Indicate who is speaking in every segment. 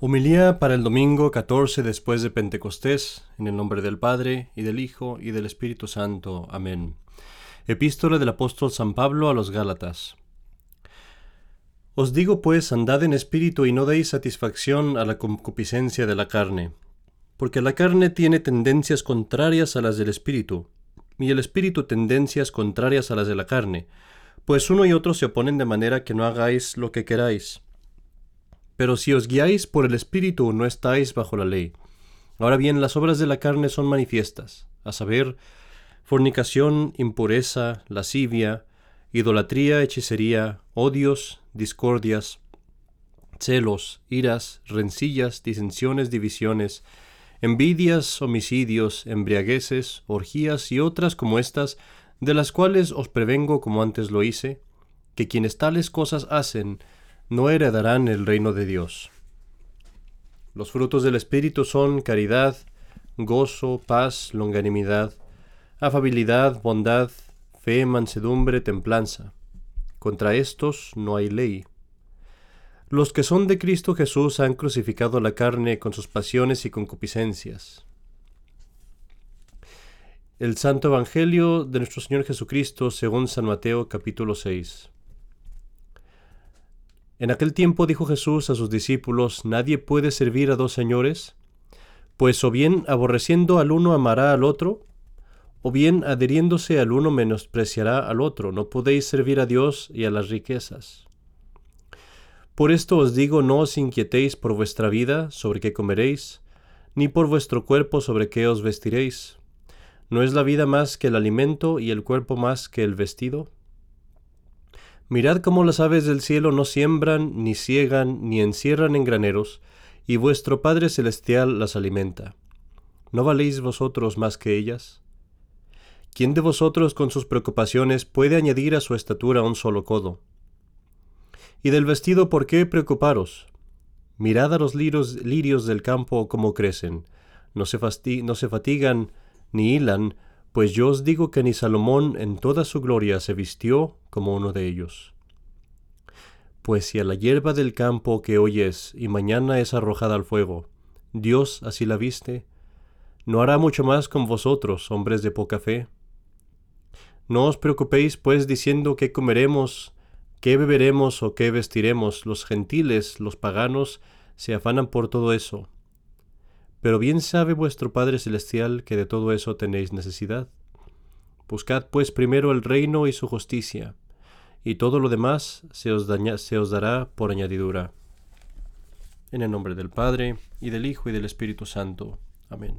Speaker 1: Humilía para el domingo 14 después de Pentecostés, en el nombre del Padre, y del Hijo, y del Espíritu Santo. Amén. Epístola del apóstol San Pablo a los Gálatas. Os digo pues, andad en espíritu y no deis satisfacción a la concupiscencia de la carne, porque la carne tiene tendencias contrarias a las del espíritu, y el espíritu tendencias contrarias a las de la carne, pues uno y otro se oponen de manera que no hagáis lo que queráis. Pero si os guiáis por el Espíritu, no estáis bajo la ley. Ahora bien, las obras de la carne son manifiestas, a saber, fornicación, impureza, lascivia, idolatría, hechicería, odios, discordias, celos, iras, rencillas, disensiones, divisiones, envidias, homicidios, embriagueces, orgías y otras como estas, de las cuales os prevengo como antes lo hice, que quienes tales cosas hacen, no heredarán el reino de Dios. Los frutos del Espíritu son caridad, gozo, paz, longanimidad, afabilidad, bondad, fe, mansedumbre, templanza. Contra estos no hay ley. Los que son de Cristo Jesús han crucificado la carne con sus pasiones y concupiscencias. El Santo Evangelio de nuestro Señor Jesucristo según San Mateo capítulo 6. En aquel tiempo dijo Jesús a sus discípulos, Nadie puede servir a dos señores, pues o bien aborreciendo al uno amará al otro, o bien adheriéndose al uno menospreciará al otro. No podéis servir a Dios y a las riquezas. Por esto os digo, no os inquietéis por vuestra vida sobre qué comeréis, ni por vuestro cuerpo sobre qué os vestiréis. ¿No es la vida más que el alimento y el cuerpo más que el vestido? Mirad cómo las aves del cielo no siembran, ni ciegan, ni encierran en graneros, y vuestro Padre Celestial las alimenta. ¿No valéis vosotros más que ellas? ¿Quién de vosotros con sus preocupaciones puede añadir a su estatura un solo codo? ¿Y del vestido por qué preocuparos? Mirad a los lirios, del campo cómo crecen, no se, no se fatigan ni hilan, pues yo os digo que ni Salomón en toda su gloria se vistió como uno de ellos. Pues si a la hierba del campo que hoy es y mañana es arrojada al fuego, Dios así la viste, ¿no hará mucho más con vosotros, hombres de poca fe? No os preocupéis, pues, diciendo qué comeremos, qué beberemos o qué vestiremos. Los gentiles, los paganos, se afanan por todo eso. Pero bien sabe vuestro Padre Celestial que de todo eso tenéis necesidad. Buscad pues primero el reino y su justicia, y todo lo demás se os, dará por añadidura. En el nombre del Padre, y del Hijo, y del Espíritu Santo. Amén.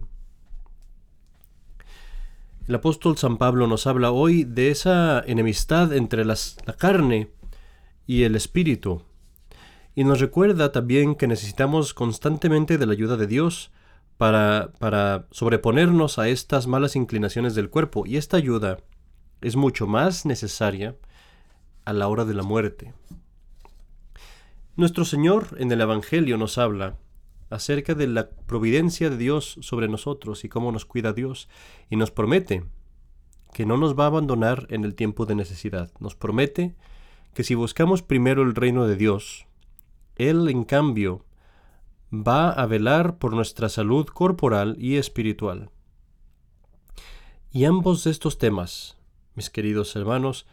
Speaker 1: El apóstol San Pablo nos habla hoy de esa enemistad entre la carne y el espíritu, y nos recuerda también que necesitamos constantemente de la ayuda de Dios para, para sobreponernos a estas malas inclinaciones del cuerpo. Y esta ayuda es mucho más necesaria a la hora de la muerte. Nuestro Señor en el Evangelio nos habla acerca de la providencia de Dios sobre nosotros y cómo nos cuida Dios, y nos promete que no nos va a abandonar en el tiempo de necesidad. Nos promete que si buscamos primero el reino de Dios, Él en cambio va a velar por nuestra salud corporal y espiritual. Y ambos de estos temas, mis queridos hermanos,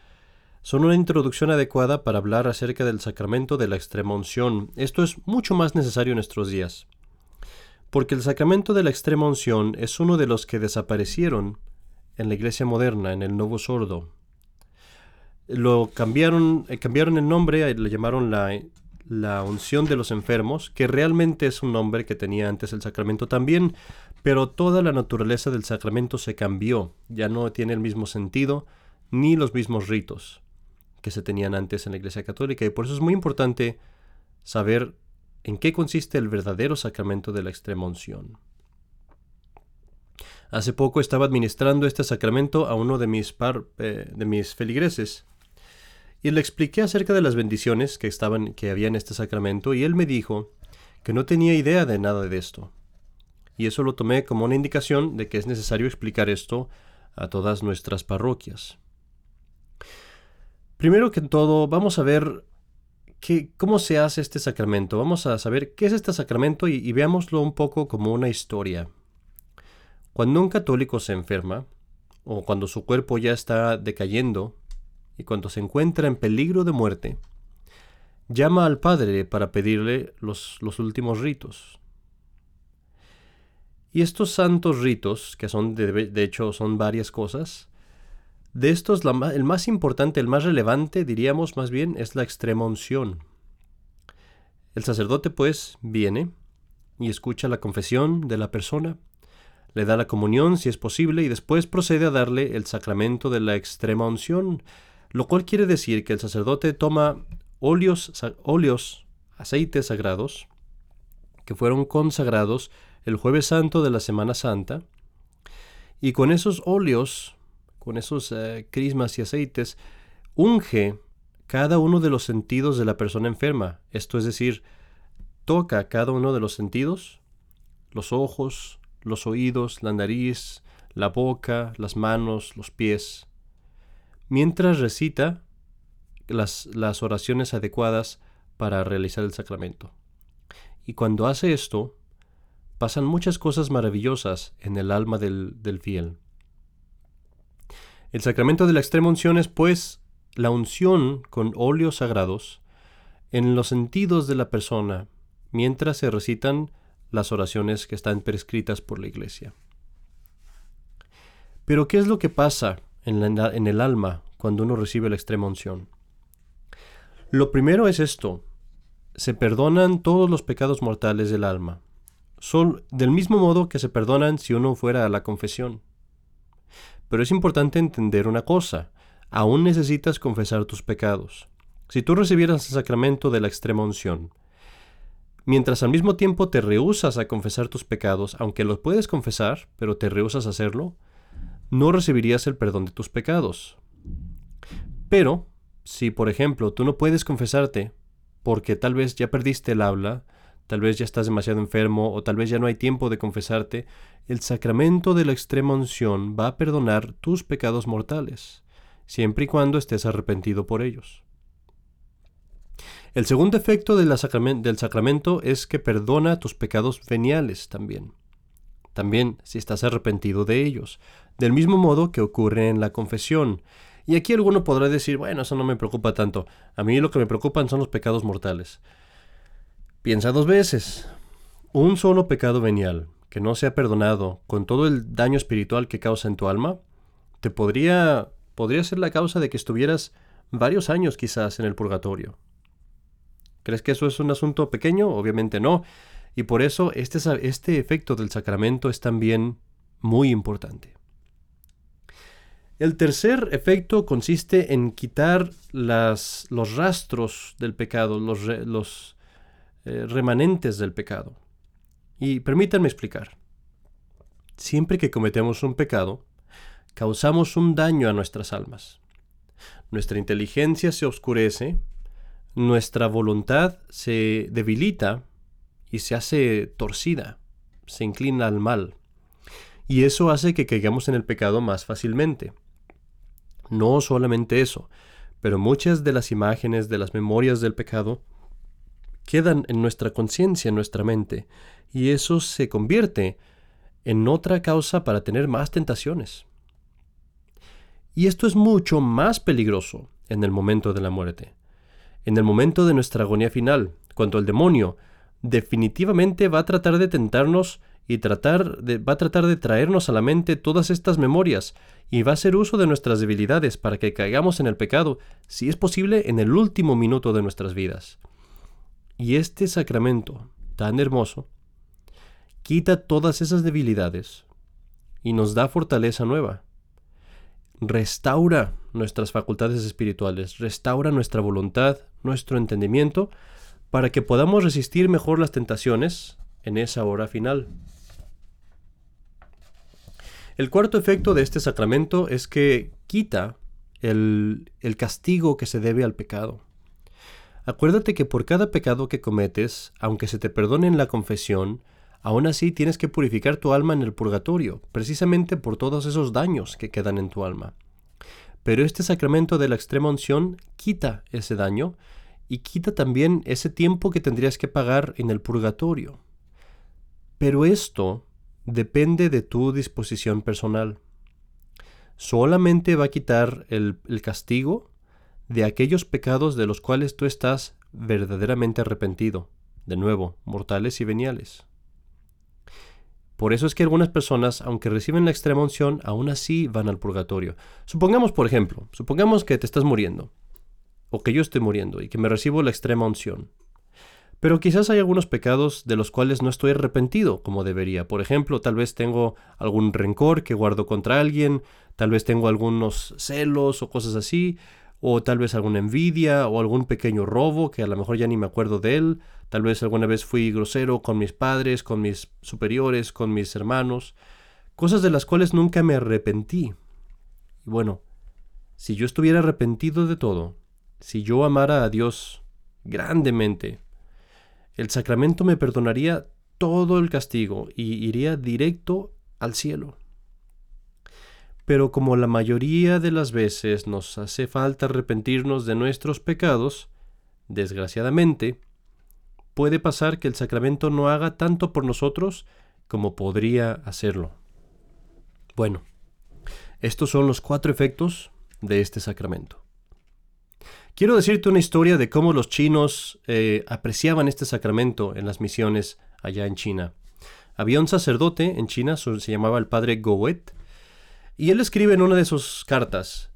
Speaker 1: son una introducción adecuada para hablar acerca del sacramento de la extrema unción. Esto es mucho más necesario en nuestros días, porque el sacramento de la extrema unción es uno de los que desaparecieron en la iglesia moderna, en el Nuevo Sordo. Lo cambiaron, eh, cambiaron el nombre, le llamaron la la unción de los enfermos, que realmente es un nombre que tenía antes el sacramento también, pero toda la naturaleza del sacramento se cambió, ya no tiene el mismo sentido ni los mismos ritos que se tenían antes en la Iglesia Católica, y por eso es muy importante saber en qué consiste el verdadero sacramento de la extrema unción. Hace poco estaba administrando este sacramento a uno de mis, par, eh, de mis feligreses, y le expliqué acerca de las bendiciones que estaban que había en este sacramento y él me dijo que no tenía idea de nada de esto. Y eso lo tomé como una indicación de que es necesario explicar esto a todas nuestras parroquias. Primero que todo, vamos a ver ¿qué, ¿cómo se hace este sacramento? Vamos a saber qué es este sacramento y veámoslo un poco como una historia. Cuando un católico se enferma, o cuando su cuerpo ya está decayendo, y cuando se encuentra en peligro de muerte, llama al Padre para pedirle los, los últimos ritos. Y estos santos ritos, que son de, de hecho son varias cosas, de estos el más importante, el más relevante, diríamos más bien, es la extrema unción. El sacerdote pues viene y escucha la confesión de la persona, le da la comunión si es posible y después procede a darle el sacramento de la extrema unción, lo cual quiere decir que el sacerdote toma óleos, óleos aceites sagrados, que fueron consagrados el jueves santo de la Semana Santa, y con esos óleos, con esos eh, crismas y aceites, unge cada uno de los sentidos de la persona enferma, esto es decir, toca cada uno de los sentidos, los ojos, los oídos, la nariz, la boca, las manos, los pies, mientras recita las, las oraciones adecuadas para realizar el sacramento. Y cuando hace esto, pasan muchas cosas maravillosas en el alma del, del fiel. El sacramento de la extrema unción es, pues, la unción con óleos sagrados en los sentidos de la persona mientras se recitan las oraciones que están prescritas por la Iglesia. Pero, ¿qué es lo que pasa en, el alma cuando uno recibe la extrema unción. Lo primero es esto, se perdonan todos los pecados mortales del alma, son del mismo modo que se perdonan si uno fuera a la confesión. Pero es importante entender una cosa, aún necesitas confesar tus pecados. Si tú recibieras el sacramento de la extrema unción, mientras al mismo tiempo te rehusas a confesar tus pecados, aunque los puedes confesar, pero te rehusas a hacerlo, no recibirías el perdón de tus pecados. Pero, si por ejemplo tú no puedes confesarte porque tal vez ya perdiste el habla, tal vez ya estás demasiado enfermo o tal vez ya no hay tiempo de confesarte, el sacramento de la extrema unción va a perdonar tus pecados mortales, siempre y cuando estés arrepentido por ellos. El segundo efecto del sacramento es que perdona tus pecados veniales también también si estás arrepentido de ellos, del mismo modo que ocurre en la confesión. Y aquí alguno podrá decir, bueno, eso no me preocupa tanto, a mí lo que me preocupan son los pecados mortales. Piensa dos veces. Un solo pecado venial, que no sea perdonado, con todo el daño espiritual que causa en tu alma, te podría podría ser la causa de que estuvieras varios años quizás en el purgatorio. ¿Crees que eso es un asunto pequeño? Obviamente no. Y por eso este, este efecto del sacramento es también muy importante. El tercer efecto consiste en quitar las, los rastros del pecado, los, los eh, remanentes del pecado. Y permítanme explicar. Siempre que cometemos un pecado, causamos un daño a nuestras almas. Nuestra inteligencia se oscurece, nuestra voluntad se debilita y se hace torcida, se inclina al mal. Y eso hace que caigamos en el pecado más fácilmente. No solamente eso, pero muchas de las imágenes de las memorias del pecado quedan en nuestra conciencia, en nuestra mente, y eso se convierte en otra causa para tener más tentaciones. Y esto es mucho más peligroso en el momento de la muerte, en el momento de nuestra agonía final, cuando el demonio definitivamente va a tratar de tentarnos y tratar va a tratar de traernos a la mente todas estas memorias y va a hacer uso de nuestras debilidades para que caigamos en el pecado, si es posible, en el último minuto de nuestras vidas. Y este sacramento tan hermoso quita todas esas debilidades y nos da fortaleza nueva. Restaura nuestras facultades espirituales, restaura nuestra voluntad, nuestro entendimiento, para que podamos resistir mejor las tentaciones en esa hora final. El cuarto efecto de este sacramento es que quita el, el, castigo que se debe al pecado. Acuérdate que por cada pecado que cometes, aunque se te perdone en la confesión, aún así tienes que purificar tu alma en el purgatorio, precisamente por todos esos daños que quedan en tu alma. Pero este sacramento de la extrema unción quita ese daño y quita también ese tiempo que tendrías que pagar en el purgatorio. Pero esto depende de tu disposición personal. Solamente va a quitar el, castigo de aquellos pecados de los cuales tú estás verdaderamente arrepentido, de nuevo, mortales y veniales. Por eso es que algunas personas, aunque reciben la extrema unción, aún así van al purgatorio. Supongamos, por ejemplo, supongamos que te estás muriendo, o que yo estoy muriendo y que me recibo la extrema unción. Pero quizás hay algunos pecados de los cuales no estoy arrepentido como debería. Por ejemplo, tal vez tengo algún rencor que guardo contra alguien, tal vez tengo algunos celos o cosas así, o tal vez alguna envidia o algún pequeño robo que a lo mejor ya ni me acuerdo de él, tal vez alguna vez fui grosero con mis padres, con mis superiores, con mis hermanos, cosas de las cuales nunca me arrepentí. Y bueno, si yo estuviera arrepentido de todo, si yo amara a Dios grandemente, el sacramento me perdonaría todo el castigo y iría directo al cielo. Pero como la mayoría de las veces nos hace falta arrepentirnos de nuestros pecados, desgraciadamente, puede pasar que el sacramento no haga tanto por nosotros como podría hacerlo. Bueno, estos son los cuatro efectos de este sacramento. Quiero decirte una historia de cómo los chinos eh, apreciaban este sacramento en las misiones allá en China. Había un sacerdote en China, se llamaba el padre Gowet, y él escribe en una de sus cartas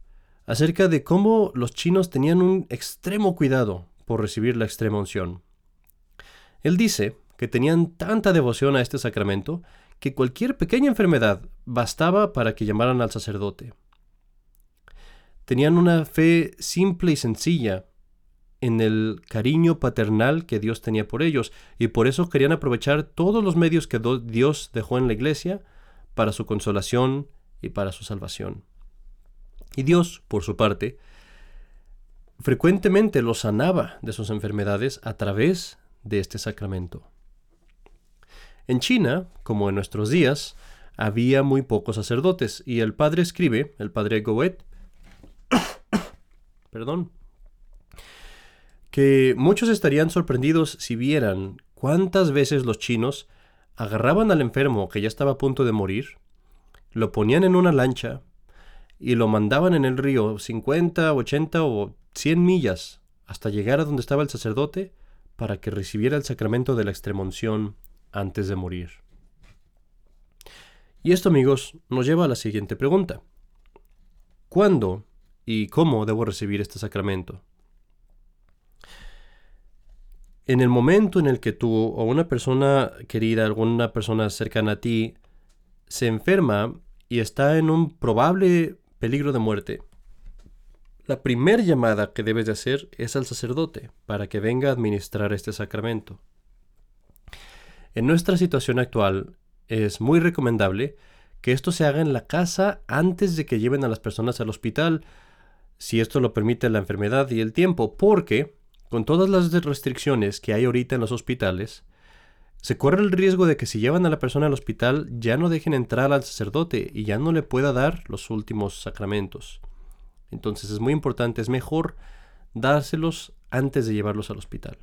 Speaker 1: acerca de cómo los chinos tenían un extremo cuidado por recibir la extrema unción. Él dice que tenían tanta devoción a este sacramento que cualquier pequeña enfermedad bastaba para que llamaran al sacerdote. Tenían una fe simple y sencilla en el cariño paternal que Dios tenía por ellos, y por eso querían aprovechar todos los medios que Dios dejó en la iglesia para su consolación y para su salvación. Y Dios, por su parte, frecuentemente los sanaba de sus enfermedades a través de este sacramento. En China, como en nuestros días, había muy pocos sacerdotes y el padre escribe, el padre Goet, perdón, que muchos estarían sorprendidos si vieran cuántas veces los chinos agarraban al enfermo que ya estaba a punto de morir lo ponían en una lancha y lo mandaban en el río 50, 80 o 100 millas hasta llegar a donde estaba el sacerdote para que recibiera el sacramento de la extremunción antes de morir. Y esto, amigos, nos lleva a la siguiente pregunta. ¿Cuándo y cómo debo recibir este sacramento? En el momento en el que tú o una persona querida, alguna persona cercana a ti, se enferma y está en un probable peligro de muerte, la primera llamada que debes de hacer es al sacerdote para que venga a administrar este sacramento. En nuestra situación actual es muy recomendable que esto se haga en la casa antes de que lleven a las personas al hospital, si esto lo permite la enfermedad y el tiempo, porque con todas las restricciones que hay ahorita en los hospitales, se corre el riesgo de que si llevan a la persona al hospital ya no dejen entrar al sacerdote y ya no le pueda dar los últimos sacramentos. Entonces es muy importante, es mejor dárselos antes de llevarlos al hospital.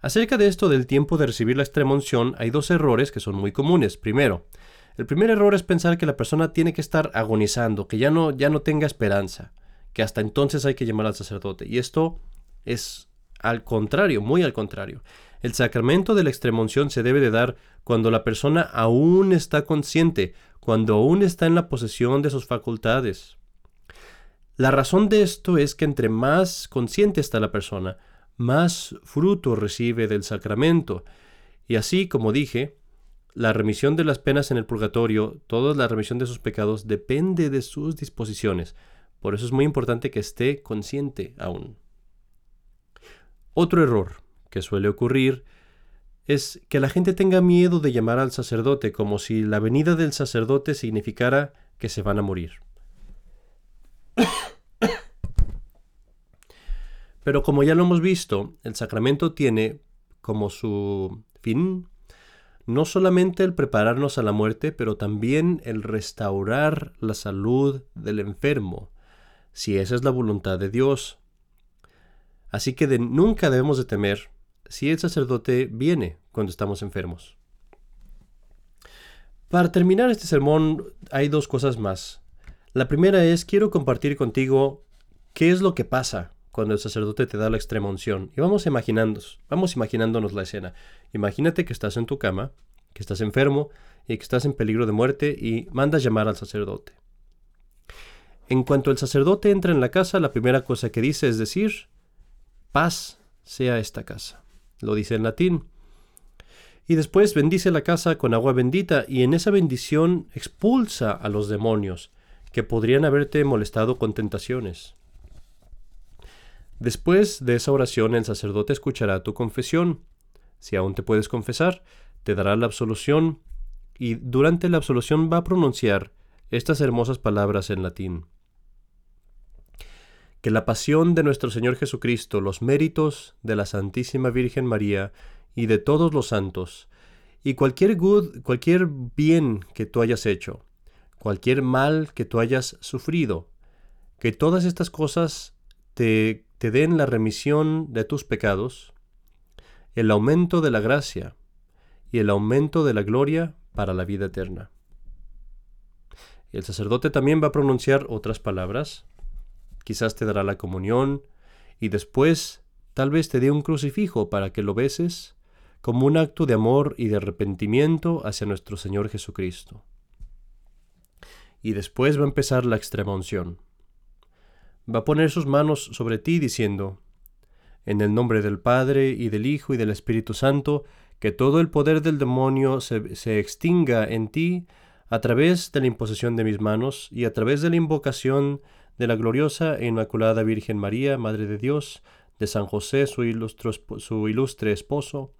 Speaker 1: Acerca de esto del tiempo de recibir la extrema unción, hay dos errores que son muy comunes. Primero, el primer error es pensar que la persona tiene que estar agonizando, que ya no, ya no tenga esperanza, que hasta entonces hay que llamar al sacerdote. Y esto es al contrario, muy al contrario. El sacramento de la extremunción se debe de dar cuando la persona aún está consciente, cuando aún está en la posesión de sus facultades. La razón de esto es que entre más consciente está la persona, más fruto recibe del sacramento. Y así, como dije, la remisión de las penas en el purgatorio, toda la remisión de sus pecados, depende de sus disposiciones. Por eso es muy importante que esté consciente aún. Otro error que suele ocurrir es que la gente tenga miedo de llamar al sacerdote como si la venida del sacerdote significara que se van a morir. Pero como ya lo hemos visto, el sacramento tiene como su fin no solamente el prepararnos a la muerte, pero también el restaurar la salud del enfermo, si esa es la voluntad de Dios. Así que de, nunca debemos de temer si el sacerdote viene cuando estamos enfermos. Para terminar este sermón hay dos cosas más. La primera es, quiero compartir contigo qué es lo que pasa cuando el sacerdote te da la extrema unción. Y vamos imaginándonos, vamos imaginándonos la escena. Imagínate que estás en tu cama, que estás enfermo y que estás en peligro de muerte y mandas llamar al sacerdote. En cuanto el sacerdote entra en la casa, la primera cosa que dice es decir, paz sea esta casa. Lo dice en latín. Y después bendice la casa con agua bendita y en esa bendición expulsa a los demonios que podrían haberte molestado con tentaciones. Después de esa oración el sacerdote escuchará tu confesión. Si aún te puedes confesar, te dará la absolución y durante la absolución va a pronunciar estas hermosas palabras en latín. Que la pasión de nuestro Señor Jesucristo, los méritos de la Santísima Virgen María y de todos los santos, y cualquier good, cualquier bien que tú hayas hecho, cualquier mal que tú hayas sufrido, que todas estas cosas te, te den la remisión de tus pecados, el aumento de la gracia y el aumento de la gloria para la vida eterna. El sacerdote también va a pronunciar otras palabras, quizás te dará la comunión y después tal vez te dé un crucifijo para que lo beses como un acto de amor y de arrepentimiento hacia nuestro Señor Jesucristo. Y después va a empezar la extrema unción. Va a poner sus manos sobre ti diciendo, en el nombre del Padre y del Hijo y del Espíritu Santo, que todo el poder del demonio se, se, extinga en ti a través de la imposición de mis manos y a través de la invocación de la gloriosa e inmaculada Virgen María, Madre de Dios, de San José, su su ilustre esposo,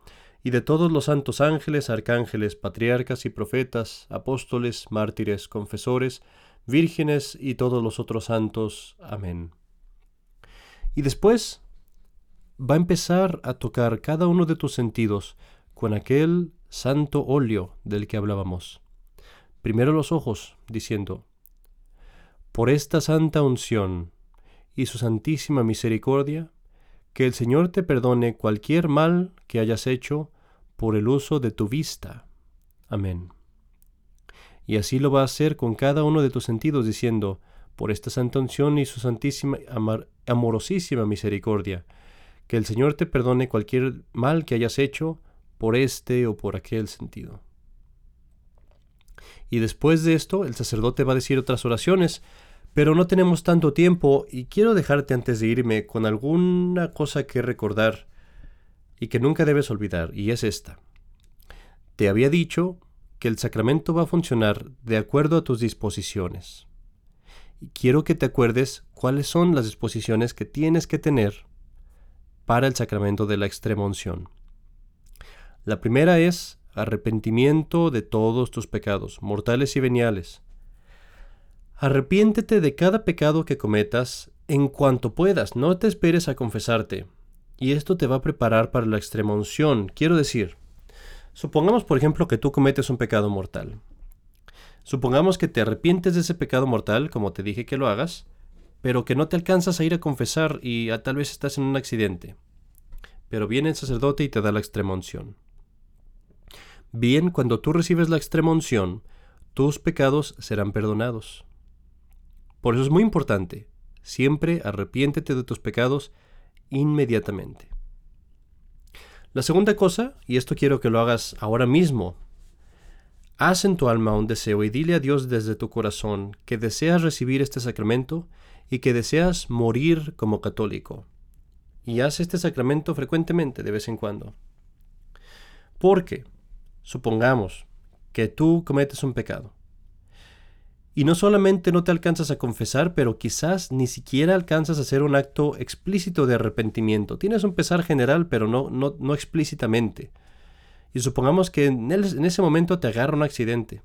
Speaker 1: y de todos los santos ángeles, arcángeles, patriarcas y profetas, apóstoles, mártires, confesores, vírgenes y todos los otros santos. Amén. Y después va a empezar a tocar cada uno de tus sentidos con aquel santo óleo del que hablábamos. Primero los ojos, diciendo, por esta santa unción y su santísima misericordia, que el Señor te perdone cualquier mal que hayas hecho por el uso de tu vista. Amén. Y así lo va a hacer con cada uno de tus sentidos, diciendo, por esta santa unción y su santísima, amorosísima misericordia, que el Señor te perdone cualquier mal que hayas hecho por este o por aquel sentido. Y después de esto, el sacerdote va a decir otras oraciones, pero no tenemos tanto tiempo y quiero dejarte antes de irme con alguna cosa que recordar y que nunca debes olvidar, y es esta. Te había dicho que el sacramento va a funcionar de acuerdo a tus disposiciones. Y quiero que te acuerdes cuáles son las disposiciones que tienes que tener para el sacramento de la extrema unción. La primera es arrepentimiento de todos tus pecados, mortales y veniales, Arrepiéntete de cada pecado que cometas en cuanto puedas, no te esperes a confesarte. Y esto te va a preparar para la extrema unción. Quiero decir, supongamos por ejemplo que tú cometes un pecado mortal. Supongamos que te arrepientes de ese pecado mortal, como te dije que lo hagas, pero que no te alcanzas a ir a confesar y tal vez estás en un accidente. Pero viene el sacerdote y te da la extrema unción. Bien, cuando tú recibes la extrema unción, tus pecados serán perdonados. Por eso es muy importante, siempre arrepiéntete de tus pecados inmediatamente. La segunda cosa, y esto quiero que lo hagas ahora mismo, haz en tu alma un deseo y dile a Dios desde tu corazón que deseas recibir este sacramento y que deseas morir como católico. Y haz este sacramento frecuentemente, de vez en cuando. Porque, supongamos que tú cometes un pecado y no solamente no te alcanzas a confesar, pero quizás ni siquiera alcanzas a hacer un acto explícito de arrepentimiento. Tienes un pesar general, pero no, no, no explícitamente. Y supongamos que en, en, ese momento te agarra un accidente.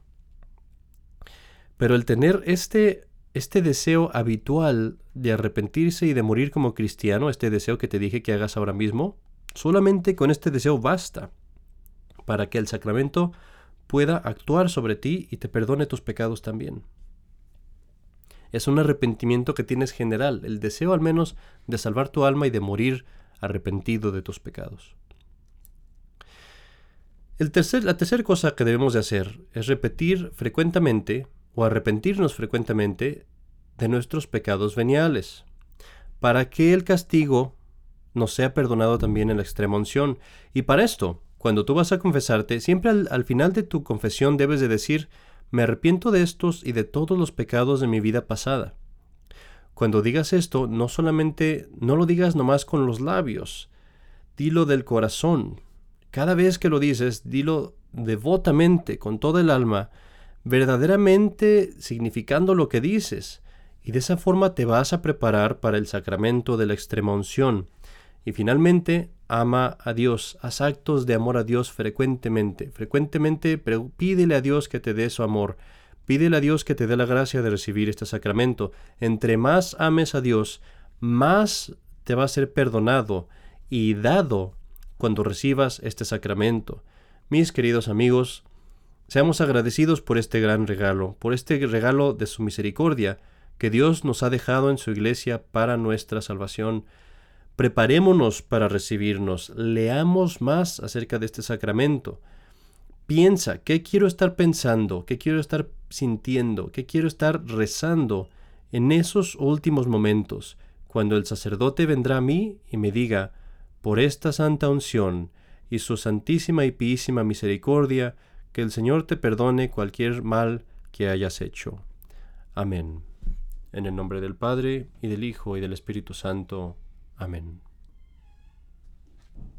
Speaker 1: Pero el tener este, este deseo habitual de arrepentirse y de morir como cristiano, este deseo que te dije que hagas ahora mismo, solamente con este deseo basta para que el sacramento pueda actuar sobre ti y te perdone tus pecados también es un arrepentimiento que tienes general, el deseo al menos de salvar tu alma y de morir arrepentido de tus pecados. El tercer, la tercera cosa que debemos de hacer es repetir frecuentemente o arrepentirnos frecuentemente de nuestros pecados veniales, para que el castigo nos sea perdonado también en la extrema unción. Y para esto, cuando tú vas a confesarte, siempre al, al final de tu confesión debes de decir, me arrepiento de estos y de todos los pecados de mi vida pasada. Cuando digas esto, no solamente, no lo digas nomás con los labios, dilo del corazón. Cada vez que lo dices, dilo devotamente, con todo el alma, verdaderamente significando lo que dices, y de esa forma te vas a preparar para el sacramento de la extrema unción. Y finalmente, ama a Dios, haz actos de amor a Dios frecuentemente. Frecuentemente pídele a Dios que te dé su amor. Pídele a Dios que te dé la gracia de recibir este sacramento. Entre más ames a Dios, más te va a ser perdonado y dado cuando recibas este sacramento. Mis queridos amigos, seamos agradecidos por este gran regalo, por este regalo de su misericordia que Dios nos ha dejado en su iglesia para nuestra salvación. Preparémonos para recibirnos, leamos más acerca de este sacramento. Piensa, ¿qué quiero estar pensando? ¿Qué quiero estar sintiendo? ¿Qué quiero estar rezando en esos últimos momentos, cuando el sacerdote vendrá a mí y me diga, por esta santa unción y su santísima y písima misericordia, que el Señor te perdone cualquier mal que hayas hecho. Amén. En el nombre del Padre, y del Hijo, y del Espíritu Santo. Amén.